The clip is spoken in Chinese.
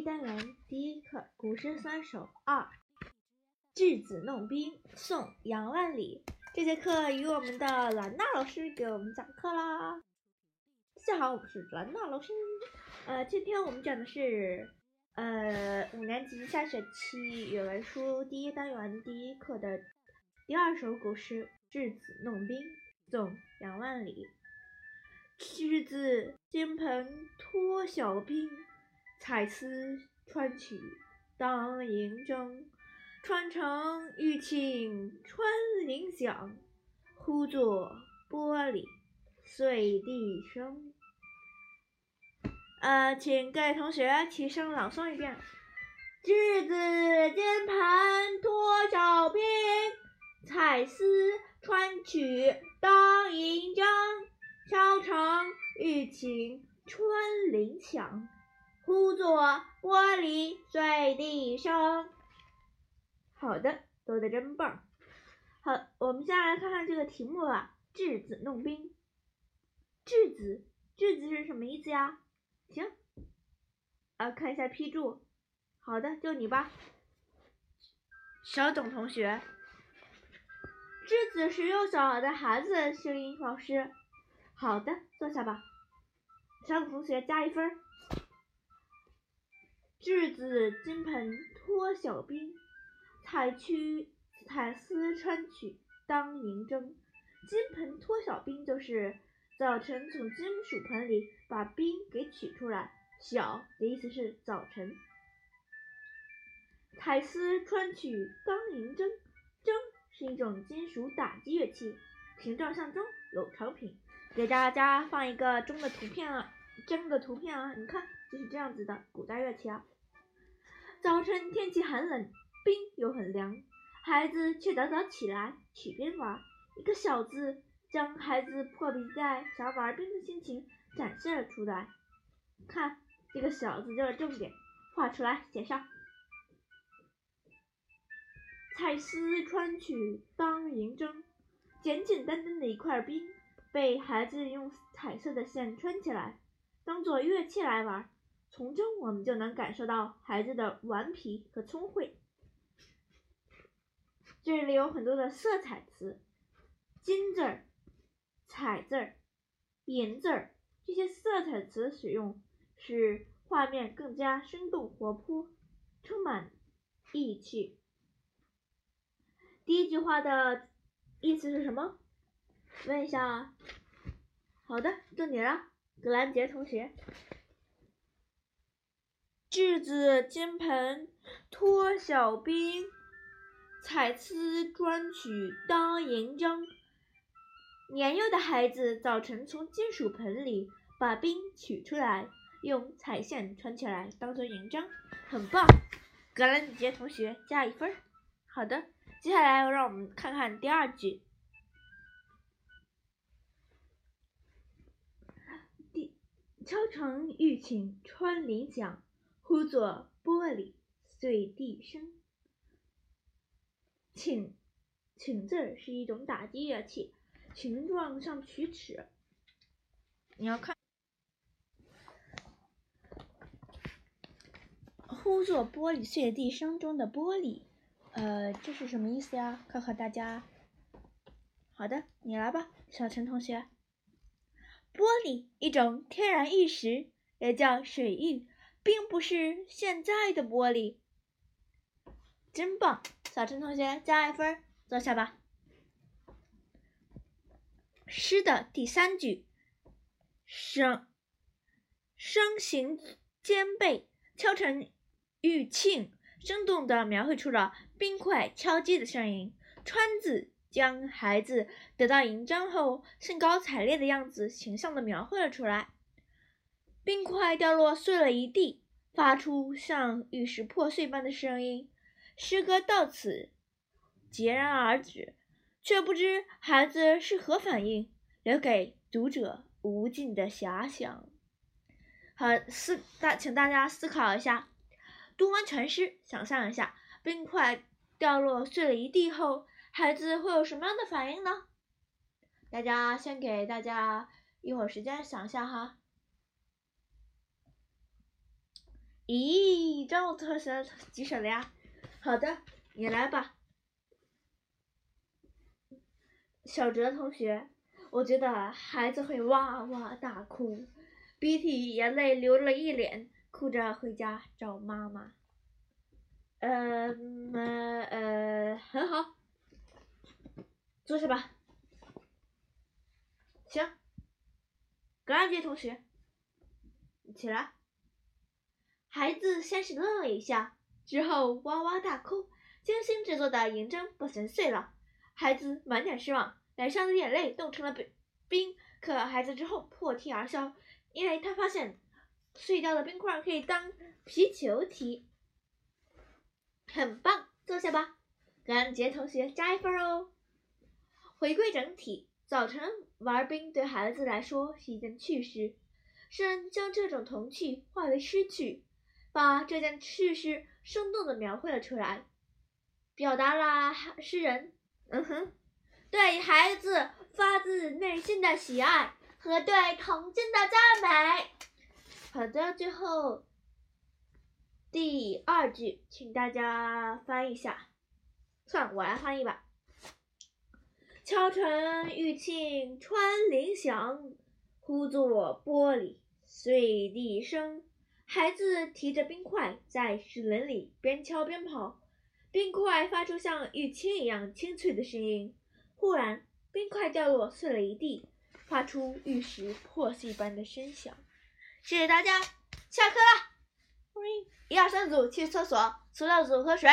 一单元第一课《古诗三首二》稚子弄冰，宋·杨万里。这节课由我们的兰娜老师给我们讲课啦。大家好，我是兰娜老师。呃，今天我们讲的是呃五年级下学期语文书第一单元第一课的第二首古诗《稚子弄冰》，宋·杨万里。稚子金盆脱晓冰。彩丝穿取当银铮，穿成玉磬穿林响，忽作玻璃碎地声。呃，请各位同学齐声朗诵一遍：稚子金盆脱晓冰，彩丝穿取当银铮，敲成玉磬穿林响。呼作玻璃碎地声。好的，做的真棒。好，我们先来看看这个题目吧。稚子弄冰。稚子，稚子是什么意思呀？行，啊，看一下批注。好的，就你吧。小董同学。稚子是幼小的孩子，声音老师。好的，坐下吧。小董同学加一分。稚子金盆脱晓冰，彩曲彩丝穿取当银铮。金盆脱晓冰就是早晨从金属盆里把冰给取出来。晓的意思是早晨。彩丝穿取当银铮，铮是一种金属打击乐器，形状像钟，有长柄。给大家放一个钟的图片啊，钟的图片啊，你看就是这样子的古代乐器啊。早晨天气寒冷，冰又很凉，孩子却早早起来取冰玩。一个小字将孩子迫不及待想玩冰的心情展现了出来。看，这个小字就是重点，画出来写上。彩丝穿取当银铮，简简单单的一块冰，被孩子用彩色的线穿起来，当做乐器来玩。从中我们就能感受到孩子的顽皮和聪慧。这里有很多的色彩词，金字儿、彩字儿、银字儿，这些色彩词使用使画面更加生动活泼，充满意趣。第一句话的意思是什么？问一下。好的，到你了，格兰杰同学。稚子金盆脱晓冰，彩丝穿取当银铮。年幼的孩子早晨从金属盆里把冰取出来，用彩线穿起来当做银铮，很棒！格兰杰同学加一分。好的，接下来让我们看看第二句。第敲成玉磬穿林响。呼作玻璃碎地声。请请字是一种打击乐器，形状像曲尺。你要看。呼作玻璃碎地声中的玻璃，呃，这是什么意思呀？考考大家。好的，你来吧，小陈同学。玻璃，一种天然玉石，也叫水玉。并不是现在的玻璃，真棒！小陈同学加一分，坐下吧。诗的第三句，声声形兼备，敲成玉磬，生动地描绘出了冰块敲击的声音。川字将孩子得到银章后兴高采烈的样子形象地描绘了出来。冰块掉落碎了一地，发出像玉石破碎般的声音。诗歌到此戛然而止，却不知孩子是何反应，留给读者无尽的遐想。好，思大，请大家思考一下，读完全诗，想象一下，冰块掉落碎了一地后，孩子会有什么样的反应呢？大家先给大家一会儿时间想一下哈。咦，张我同学举手了呀？好的，你来吧。小哲同学，我觉得孩子会哇哇大哭，鼻涕眼泪流了一脸，哭着回家找妈妈。呃，呃，很好，坐下吧。行，格兰杰同学，起来。孩子先是愣了一下，之后哇哇大哭，精心制作的银针不小心碎了，孩子满脸失望，脸上的眼泪冻成了冰。可孩子之后破涕而笑，因为他发现碎掉的冰块可以当皮球踢，很棒，坐下吧，格兰杰同学加一分哦。回归整体，早晨玩冰对孩子来说是一件趣事，诗人将这种童趣化为诗句。把这件趣事生动地描绘了出来，表达了诗人嗯哼对孩子发自内心的喜爱和对童真的赞美。好的，最后第二句，请大家翻译一下，算了，我来翻译吧。敲成玉磬穿林响，呼作玻璃碎地声。孩子提着冰块在石棱里边敲边跑，冰块发出像玉磬一样清脆的声音。忽然，冰块掉落，碎了一地，发出玉石破碎般的声响。谢谢大家，下课了。一二三组去厕所，塑料组喝水。